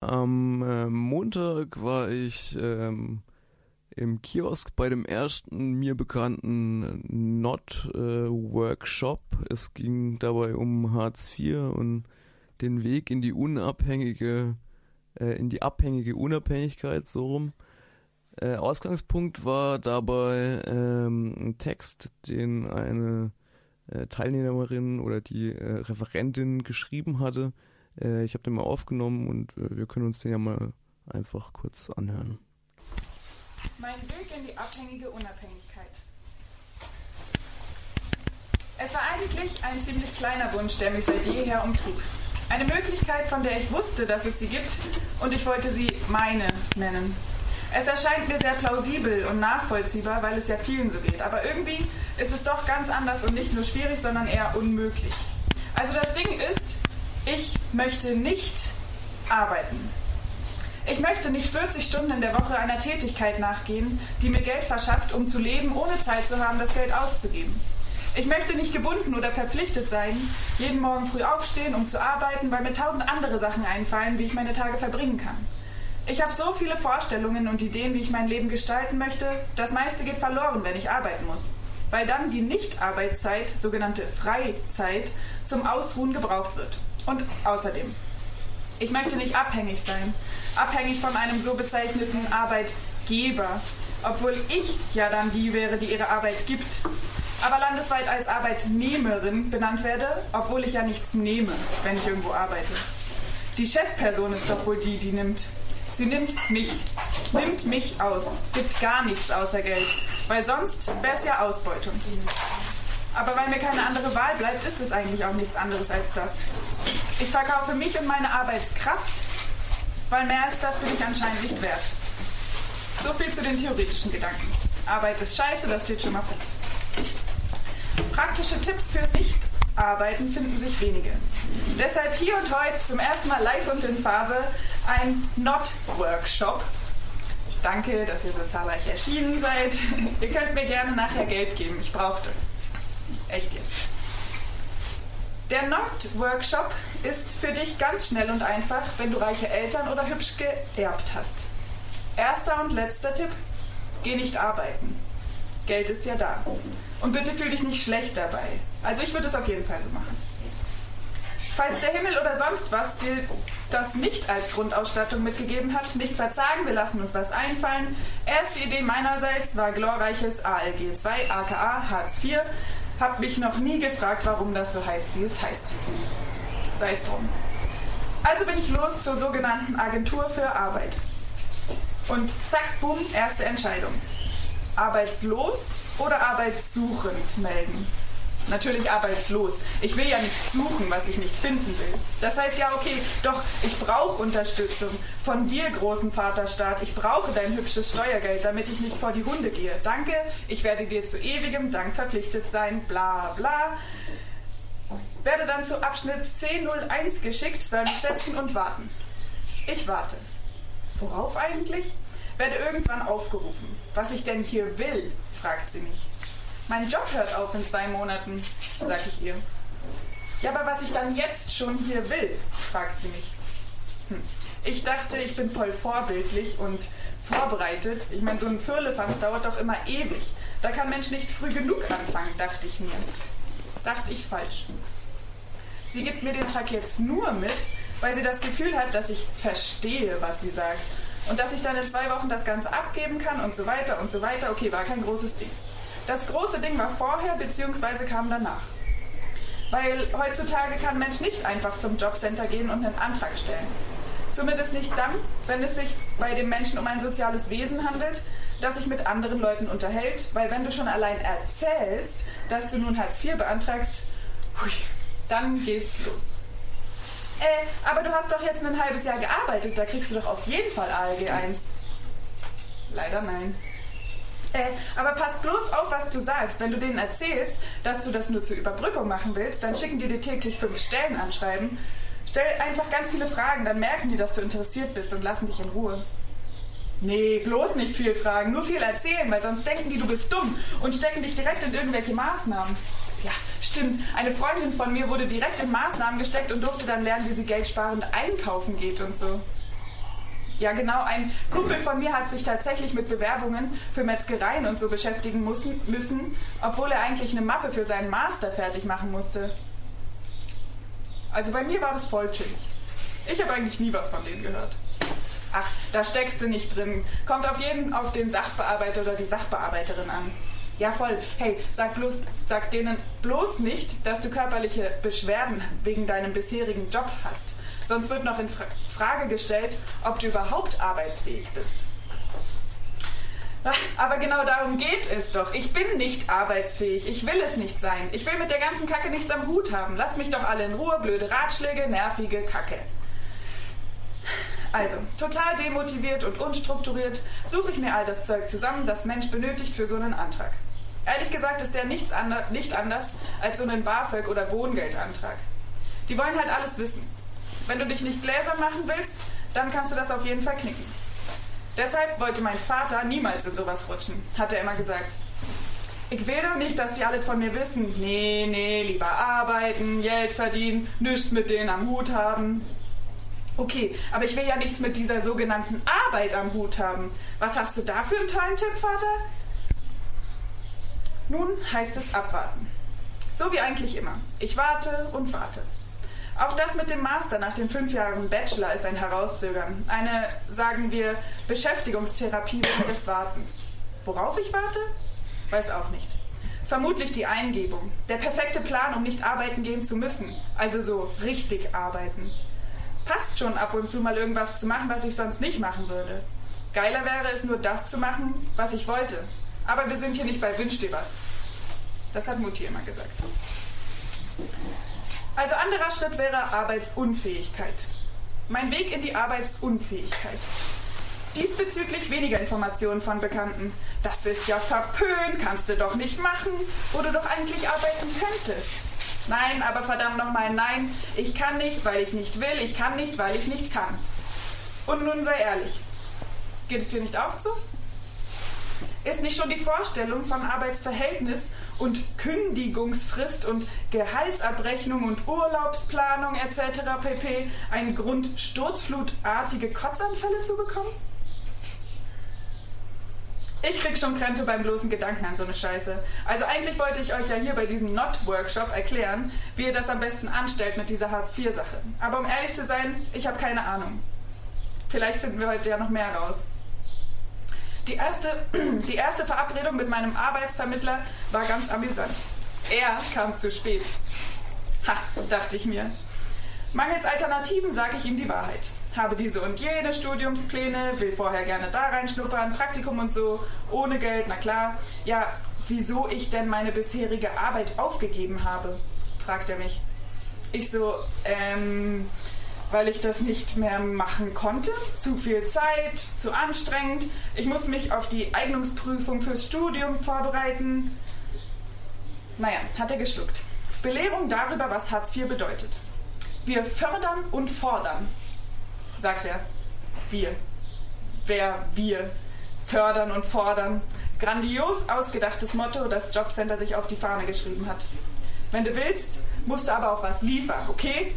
Am äh, Montag war ich ähm, im Kiosk bei dem ersten mir bekannten Not-Workshop. Äh, es ging dabei um Hartz IV und den Weg in die unabhängige, äh, in die abhängige Unabhängigkeit, so rum. Äh, Ausgangspunkt war dabei ähm, ein Text, den eine äh, Teilnehmerin oder die äh, Referentin geschrieben hatte äh, ich habe den mal aufgenommen und äh, wir können uns den ja mal einfach kurz anhören. Mein Weg in die abhängige Unabhängigkeit. Es war eigentlich ein ziemlich kleiner Wunsch, der mich seit jeher umtrieb. Eine Möglichkeit, von der ich wusste, dass es sie gibt und ich wollte sie meine nennen. Es erscheint mir sehr plausibel und nachvollziehbar, weil es ja vielen so geht. Aber irgendwie ist es doch ganz anders und nicht nur schwierig, sondern eher unmöglich. Also das Ding ist, ich möchte nicht arbeiten. Ich möchte nicht 40 Stunden in der Woche einer Tätigkeit nachgehen, die mir Geld verschafft, um zu leben, ohne Zeit zu haben, das Geld auszugeben. Ich möchte nicht gebunden oder verpflichtet sein, jeden Morgen früh aufstehen, um zu arbeiten, weil mir tausend andere Sachen einfallen, wie ich meine Tage verbringen kann. Ich habe so viele Vorstellungen und Ideen, wie ich mein Leben gestalten möchte, das meiste geht verloren, wenn ich arbeiten muss, weil dann die Nichtarbeitszeit, sogenannte Freizeit, zum Ausruhen gebraucht wird. Und außerdem, ich möchte nicht abhängig sein. Abhängig von einem so bezeichneten Arbeitgeber. Obwohl ich ja dann die wäre, die ihre Arbeit gibt. Aber landesweit als Arbeitnehmerin benannt werde, obwohl ich ja nichts nehme, wenn ich irgendwo arbeite. Die Chefperson ist doch wohl die, die nimmt. Sie nimmt mich. Nimmt mich aus. Gibt gar nichts außer Geld. Weil sonst wäre es ja Ausbeutung. Aber weil mir keine andere Wahl bleibt, ist es eigentlich auch nichts anderes als das. Ich verkaufe mich und meine Arbeitskraft, weil mehr als das bin ich anscheinend nicht wert. So viel zu den theoretischen Gedanken. Arbeit ist scheiße, das steht schon mal fest. Praktische Tipps fürs Nichtarbeiten finden sich wenige. Deshalb hier und heute zum ersten Mal live und in Farbe ein Not-Workshop. Danke, dass ihr so zahlreich erschienen seid. ihr könnt mir gerne nachher Geld geben, ich brauche das. Echt jetzt. Der Not-Workshop ist für dich ganz schnell und einfach, wenn du reiche Eltern oder hübsch geerbt hast. Erster und letzter Tipp: Geh nicht arbeiten. Geld ist ja da. Und bitte fühl dich nicht schlecht dabei. Also ich würde es auf jeden Fall so machen. Falls der Himmel oder sonst was dir das nicht als Grundausstattung mitgegeben hat, nicht verzagen, wir lassen uns was einfallen. Erste Idee meinerseits war glorreiches ALG 2, aka Hartz IV, hab mich noch nie gefragt, warum das so heißt, wie es heißt. Sei es drum. Also bin ich los zur sogenannten Agentur für Arbeit. Und zack, bumm, erste Entscheidung. Arbeitslos oder arbeitssuchend melden natürlich arbeitslos. Ich will ja nicht suchen, was ich nicht finden will. Das heißt ja, okay, doch, ich brauche Unterstützung von dir, großen Vaterstaat. Ich brauche dein hübsches Steuergeld, damit ich nicht vor die Hunde gehe. Danke, ich werde dir zu ewigem Dank verpflichtet sein, bla bla. Werde dann zu Abschnitt C01 geschickt, soll mich setzen und warten. Ich warte. Worauf eigentlich? Werde irgendwann aufgerufen. Was ich denn hier will, fragt sie mich. Mein Job hört auf in zwei Monaten, sag ich ihr. Ja, aber was ich dann jetzt schon hier will, fragt sie mich. Hm. Ich dachte, ich bin voll vorbildlich und vorbereitet. Ich meine, so ein Firlefanz dauert doch immer ewig. Da kann Mensch nicht früh genug anfangen, dachte ich mir. Dachte ich falsch. Sie gibt mir den Tag jetzt nur mit, weil sie das Gefühl hat, dass ich verstehe, was sie sagt. Und dass ich dann in zwei Wochen das Ganze abgeben kann und so weiter und so weiter. Okay, war kein großes Ding. Das große Ding war vorher bzw. kam danach. Weil heutzutage kann ein Mensch nicht einfach zum Jobcenter gehen und einen Antrag stellen. Zumindest nicht dann, wenn es sich bei dem Menschen um ein soziales Wesen handelt, das sich mit anderen Leuten unterhält, weil wenn du schon allein erzählst, dass du nun Hartz IV beantragst, hui, dann geht's los. Äh, aber du hast doch jetzt ein halbes Jahr gearbeitet, da kriegst du doch auf jeden Fall ALG 1. Leider nein. Äh, aber pass bloß auf, was du sagst. Wenn du denen erzählst, dass du das nur zur Überbrückung machen willst, dann schicken die dir täglich fünf Stellen anschreiben. Stell einfach ganz viele Fragen, dann merken die, dass du interessiert bist und lassen dich in Ruhe. Nee, bloß nicht viel fragen, nur viel erzählen, weil sonst denken die, du bist dumm und stecken dich direkt in irgendwelche Maßnahmen. Ja, stimmt. Eine Freundin von mir wurde direkt in Maßnahmen gesteckt und durfte dann lernen, wie sie geldsparend einkaufen geht und so. Ja, genau. Ein Kumpel von mir hat sich tatsächlich mit Bewerbungen für Metzgereien und so beschäftigen müssen, müssen obwohl er eigentlich eine Mappe für seinen Master fertig machen musste. Also bei mir war das voll chillig. Ich habe eigentlich nie was von denen gehört. Ach, da steckst du nicht drin. Kommt auf jeden auf den Sachbearbeiter oder die Sachbearbeiterin an. Ja, voll. Hey, sag, bloß, sag denen bloß nicht, dass du körperliche Beschwerden wegen deinem bisherigen Job hast. Sonst wird noch in Frage gestellt, ob du überhaupt arbeitsfähig bist. Aber genau darum geht es doch. Ich bin nicht arbeitsfähig. Ich will es nicht sein. Ich will mit der ganzen Kacke nichts am Hut haben. Lass mich doch alle in Ruhe. Blöde Ratschläge, nervige Kacke. Also, total demotiviert und unstrukturiert suche ich mir all das Zeug zusammen, das Mensch benötigt für so einen Antrag. Ehrlich gesagt ist der nichts ander nicht anders als so ein BAföG- oder Wohngeldantrag. Die wollen halt alles wissen. Wenn du dich nicht gläsern machen willst, dann kannst du das auf jeden Fall knicken. Deshalb wollte mein Vater niemals in sowas rutschen, hat er immer gesagt. Ich will doch nicht, dass die alle von mir wissen. Nee, nee, lieber arbeiten, Geld verdienen, nichts mit denen am Hut haben. Okay, aber ich will ja nichts mit dieser sogenannten Arbeit am Hut haben. Was hast du da für einen tollen Tipp, Vater? Nun heißt es abwarten. So wie eigentlich immer. Ich warte und warte. Auch das mit dem Master nach den fünf Jahren Bachelor ist ein Herauszögern. Eine, sagen wir, Beschäftigungstherapie des Wartens. Worauf ich warte? Weiß auch nicht. Vermutlich die Eingebung. Der perfekte Plan, um nicht arbeiten gehen zu müssen. Also so richtig arbeiten. Passt schon ab und zu mal irgendwas zu machen, was ich sonst nicht machen würde. Geiler wäre es nur das zu machen, was ich wollte. Aber wir sind hier nicht bei Wünsch dir was. Das hat Mutti immer gesagt. Also anderer Schritt wäre Arbeitsunfähigkeit. Mein Weg in die Arbeitsunfähigkeit. Diesbezüglich weniger Informationen von Bekannten. Das ist ja verpönt, kannst du doch nicht machen, wo du doch eigentlich arbeiten könntest. Nein, aber verdammt nochmal, nein, ich kann nicht, weil ich nicht will, ich kann nicht, weil ich nicht kann. Und nun sei ehrlich, geht es dir nicht auch so? Ist nicht schon die Vorstellung von Arbeitsverhältnis und Kündigungsfrist und Gehaltsabrechnung und Urlaubsplanung etc. pp. ein Grund, sturzflutartige Kotzanfälle zu bekommen? Ich krieg schon Krämpfe beim bloßen Gedanken an so eine Scheiße. Also eigentlich wollte ich euch ja hier bei diesem Not-Workshop erklären, wie ihr das am besten anstellt mit dieser Hartz-IV-Sache. Aber um ehrlich zu sein, ich habe keine Ahnung. Vielleicht finden wir heute ja noch mehr raus. Die erste, die erste Verabredung mit meinem Arbeitsvermittler war ganz amüsant. Er kam zu spät. Ha, dachte ich mir. Mangels Alternativen sage ich ihm die Wahrheit. Habe diese und jene Studiumspläne, will vorher gerne da reinschnuppern, Praktikum und so, ohne Geld, na klar. Ja, wieso ich denn meine bisherige Arbeit aufgegeben habe, fragt er mich. Ich so, ähm, weil ich das nicht mehr machen konnte. Zu viel Zeit, zu anstrengend. Ich muss mich auf die Eignungsprüfung fürs Studium vorbereiten. Naja, hat er geschluckt. Belehrung darüber, was Hartz IV bedeutet. Wir fördern und fordern, sagt er. Wir. Wer wir? Fördern und fordern. Grandios ausgedachtes Motto, das Jobcenter sich auf die Fahne geschrieben hat. Wenn du willst, musst du aber auch was liefern, okay?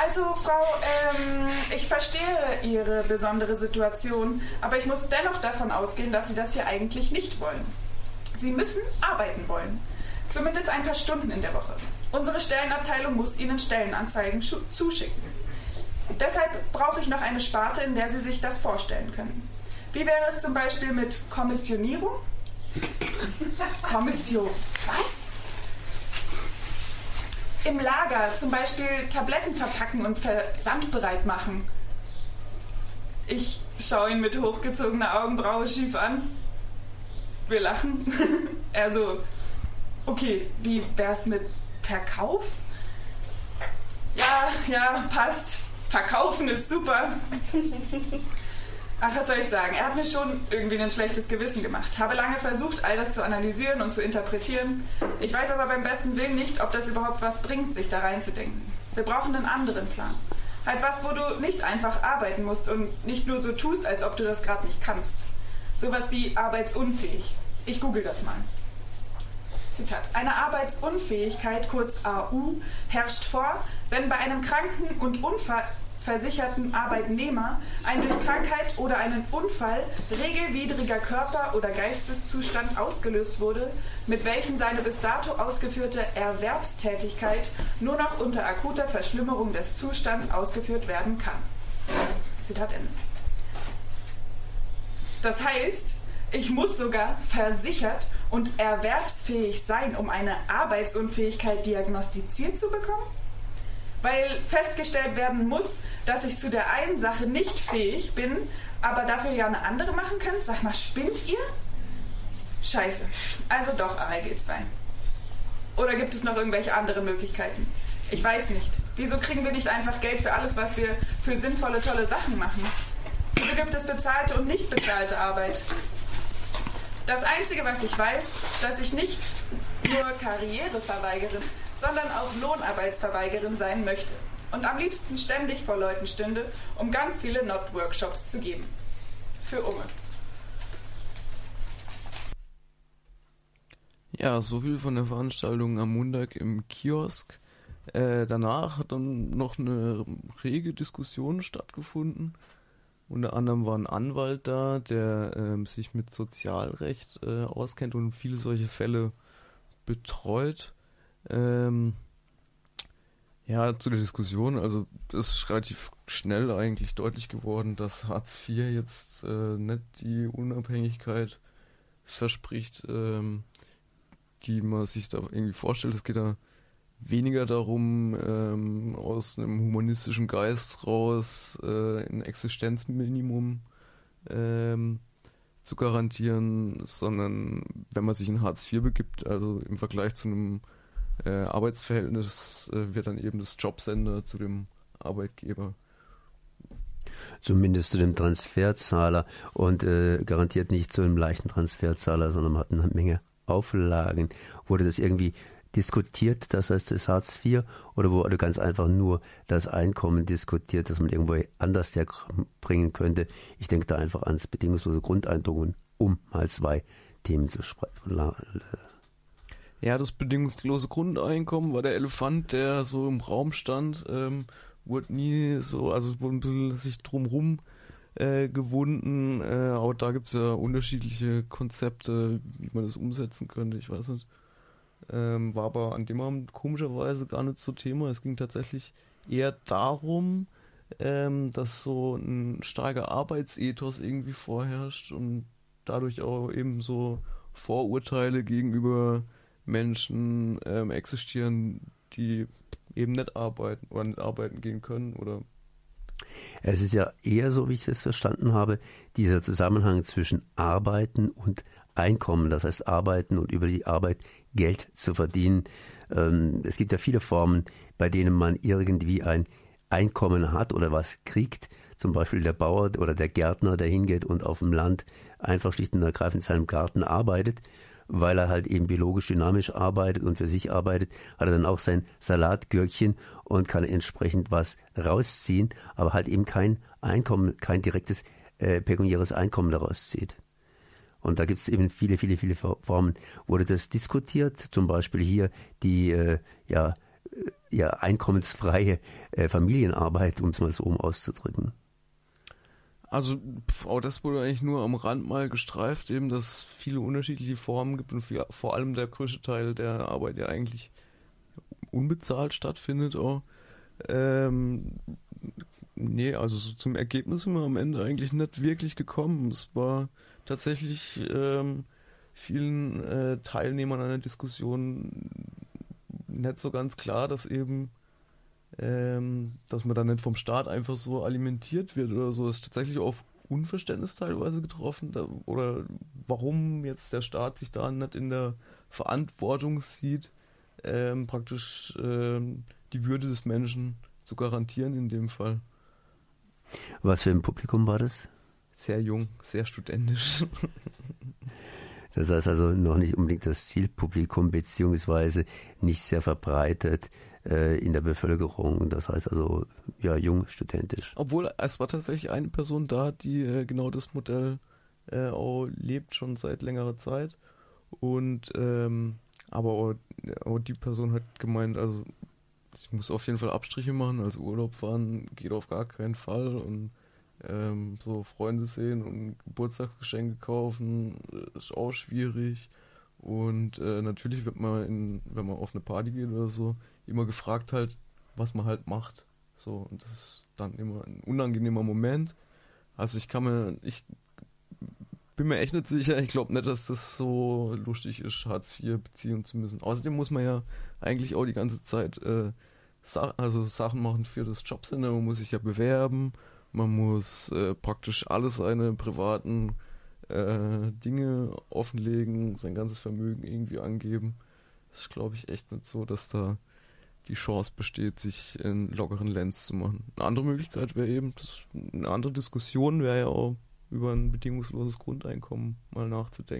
Also, Frau, ähm, ich verstehe Ihre besondere Situation, aber ich muss dennoch davon ausgehen, dass Sie das hier eigentlich nicht wollen. Sie müssen arbeiten wollen. Zumindest ein paar Stunden in der Woche. Unsere Stellenabteilung muss Ihnen Stellenanzeigen zuschicken. Deshalb brauche ich noch eine Sparte, in der Sie sich das vorstellen können. Wie wäre es zum Beispiel mit Kommissionierung? Kommission. Was? Im Lager zum Beispiel Tabletten verpacken und versandbereit machen. Ich schaue ihn mit hochgezogener Augenbraue schief an. Wir lachen. er so, okay, wie wär's mit Verkauf? Ja, ja, passt. Verkaufen ist super. Ach, was soll ich sagen? Er hat mir schon irgendwie ein schlechtes Gewissen gemacht. Habe lange versucht, all das zu analysieren und zu interpretieren. Ich weiß aber beim besten Willen nicht, ob das überhaupt was bringt, sich da reinzudenken. Wir brauchen einen anderen Plan. Halt was, wo du nicht einfach arbeiten musst und nicht nur so tust, als ob du das gerade nicht kannst. Sowas wie arbeitsunfähig. Ich google das mal. Zitat. Eine Arbeitsunfähigkeit, kurz AU, herrscht vor, wenn bei einem Kranken und Unfall versicherten Arbeitnehmer ein durch Krankheit oder einen Unfall regelwidriger Körper- oder Geisteszustand ausgelöst wurde, mit welchem seine bis dato ausgeführte Erwerbstätigkeit nur noch unter akuter Verschlimmerung des Zustands ausgeführt werden kann. Zitat Ende. Das heißt, ich muss sogar versichert und erwerbsfähig sein, um eine Arbeitsunfähigkeit diagnostiziert zu bekommen? Weil festgestellt werden muss, dass ich zu der einen Sache nicht fähig bin, aber dafür ja eine andere machen kann? Sag mal, spinnt ihr? Scheiße. Also doch ALG 2. Oder gibt es noch irgendwelche andere Möglichkeiten? Ich weiß nicht. Wieso kriegen wir nicht einfach Geld für alles, was wir für sinnvolle, tolle Sachen machen? Wieso gibt es bezahlte und nicht bezahlte Arbeit? Das Einzige, was ich weiß, dass ich nicht nur Karriereverweigerin, sondern auch Lohnarbeitsverweigerin sein möchte und am liebsten ständig vor Leuten stünde, um ganz viele Not-Workshops zu geben. Für Umme. Ja, so viel von der Veranstaltung am Montag im Kiosk. Äh, danach hat dann noch eine rege Diskussion stattgefunden. Unter anderem war ein Anwalt da, der ähm, sich mit Sozialrecht äh, auskennt und viele solche Fälle betreut. Ähm, ja, zu der Diskussion, also das ist relativ schnell eigentlich deutlich geworden, dass Hartz IV jetzt äh, nicht die Unabhängigkeit verspricht, ähm, die man sich da irgendwie vorstellt. Es geht da weniger darum, ähm, aus einem humanistischen Geist raus äh, ein Existenzminimum ähm, zu garantieren, sondern wenn man sich in Hartz IV begibt, also im Vergleich zu einem äh, Arbeitsverhältnis, äh, wird dann eben das Jobsender zu dem Arbeitgeber. Zumindest zu dem Transferzahler und äh, garantiert nicht zu einem leichten Transferzahler, sondern man hat eine Menge Auflagen. Wurde das irgendwie diskutiert, das heißt das Hartz IV, oder wurde ganz einfach nur das Einkommen diskutiert, das man irgendwo anders bringen könnte. Ich denke da einfach ans bedingungslose Grundeinkommen, um mal zwei Themen zu sprechen. Ja, das bedingungslose Grundeinkommen war der Elefant, der so im Raum stand, ähm, wurde nie so, also wurde ein bisschen sich drumrum äh, gewunden, äh, aber da gibt es ja unterschiedliche Konzepte, wie man das umsetzen könnte, ich weiß nicht. Ähm, war aber an dem Abend komischerweise gar nicht so Thema. Es ging tatsächlich eher darum, ähm, dass so ein starker Arbeitsethos irgendwie vorherrscht und dadurch auch eben so Vorurteile gegenüber Menschen ähm, existieren, die eben nicht arbeiten oder nicht arbeiten gehen können oder es ist ja eher so, wie ich es verstanden habe, dieser Zusammenhang zwischen Arbeiten und Einkommen, das heißt Arbeiten und über die Arbeit Geld zu verdienen. Ähm, es gibt ja viele Formen, bei denen man irgendwie ein Einkommen hat oder was kriegt. Zum Beispiel der Bauer oder der Gärtner, der hingeht und auf dem Land einfach schlicht und ergreifend in seinem Garten arbeitet, weil er halt eben biologisch dynamisch arbeitet und für sich arbeitet, hat er dann auch sein Salatgürkchen und kann entsprechend was rausziehen, aber halt eben kein Einkommen, kein direktes äh, pekuniäres Einkommen daraus zieht. Und da gibt es eben viele, viele, viele Formen. Wurde das diskutiert? Zum Beispiel hier die äh, ja, äh, ja, einkommensfreie äh, Familienarbeit, um es mal so um auszudrücken. Also auch das wurde eigentlich nur am Rand mal gestreift, eben, dass es viele unterschiedliche Formen gibt und vor allem der größte Teil der Arbeit ja eigentlich unbezahlt stattfindet auch. Ähm, nee, also so zum Ergebnis sind wir am Ende eigentlich nicht wirklich gekommen. Es war tatsächlich ähm, vielen äh, Teilnehmern einer Diskussion nicht so ganz klar, dass eben ähm, dass man da nicht vom Staat einfach so alimentiert wird oder so. Das ist tatsächlich auf Unverständnis teilweise getroffen da, oder warum jetzt der Staat sich da nicht in der Verantwortung sieht, ähm, praktisch ähm, die Würde des Menschen zu garantieren in dem Fall. Was für ein Publikum war das? sehr jung, sehr studentisch. Das heißt also noch nicht unbedingt das Zielpublikum, beziehungsweise nicht sehr verbreitet äh, in der Bevölkerung. Das heißt also, ja, jung, studentisch. Obwohl, es war tatsächlich eine Person da, die äh, genau das Modell äh, auch lebt, schon seit längerer Zeit. Und, ähm, aber auch, auch die Person hat gemeint, also ich muss auf jeden Fall Abstriche machen. Also Urlaub fahren geht auf gar keinen Fall und ähm, so Freunde sehen und Geburtstagsgeschenke kaufen ist auch schwierig. Und äh, natürlich wird man, in, wenn man auf eine Party geht oder so, immer gefragt halt, was man halt macht. So, und das ist dann immer ein unangenehmer Moment. Also ich kann mir, ich bin mir echt nicht sicher. Ich glaube nicht, dass das so lustig ist, Hartz IV beziehen zu müssen. Außerdem muss man ja eigentlich auch die ganze Zeit äh, Sa also Sachen machen für das Jobcenter. Man muss sich ja bewerben. Man muss äh, praktisch alle seine privaten äh, Dinge offenlegen, sein ganzes Vermögen irgendwie angeben. Das ist, glaube ich, echt nicht so, dass da die Chance besteht, sich in lockeren Lens zu machen. Eine andere Möglichkeit wäre eben, das, eine andere Diskussion wäre ja auch über ein bedingungsloses Grundeinkommen mal nachzudenken.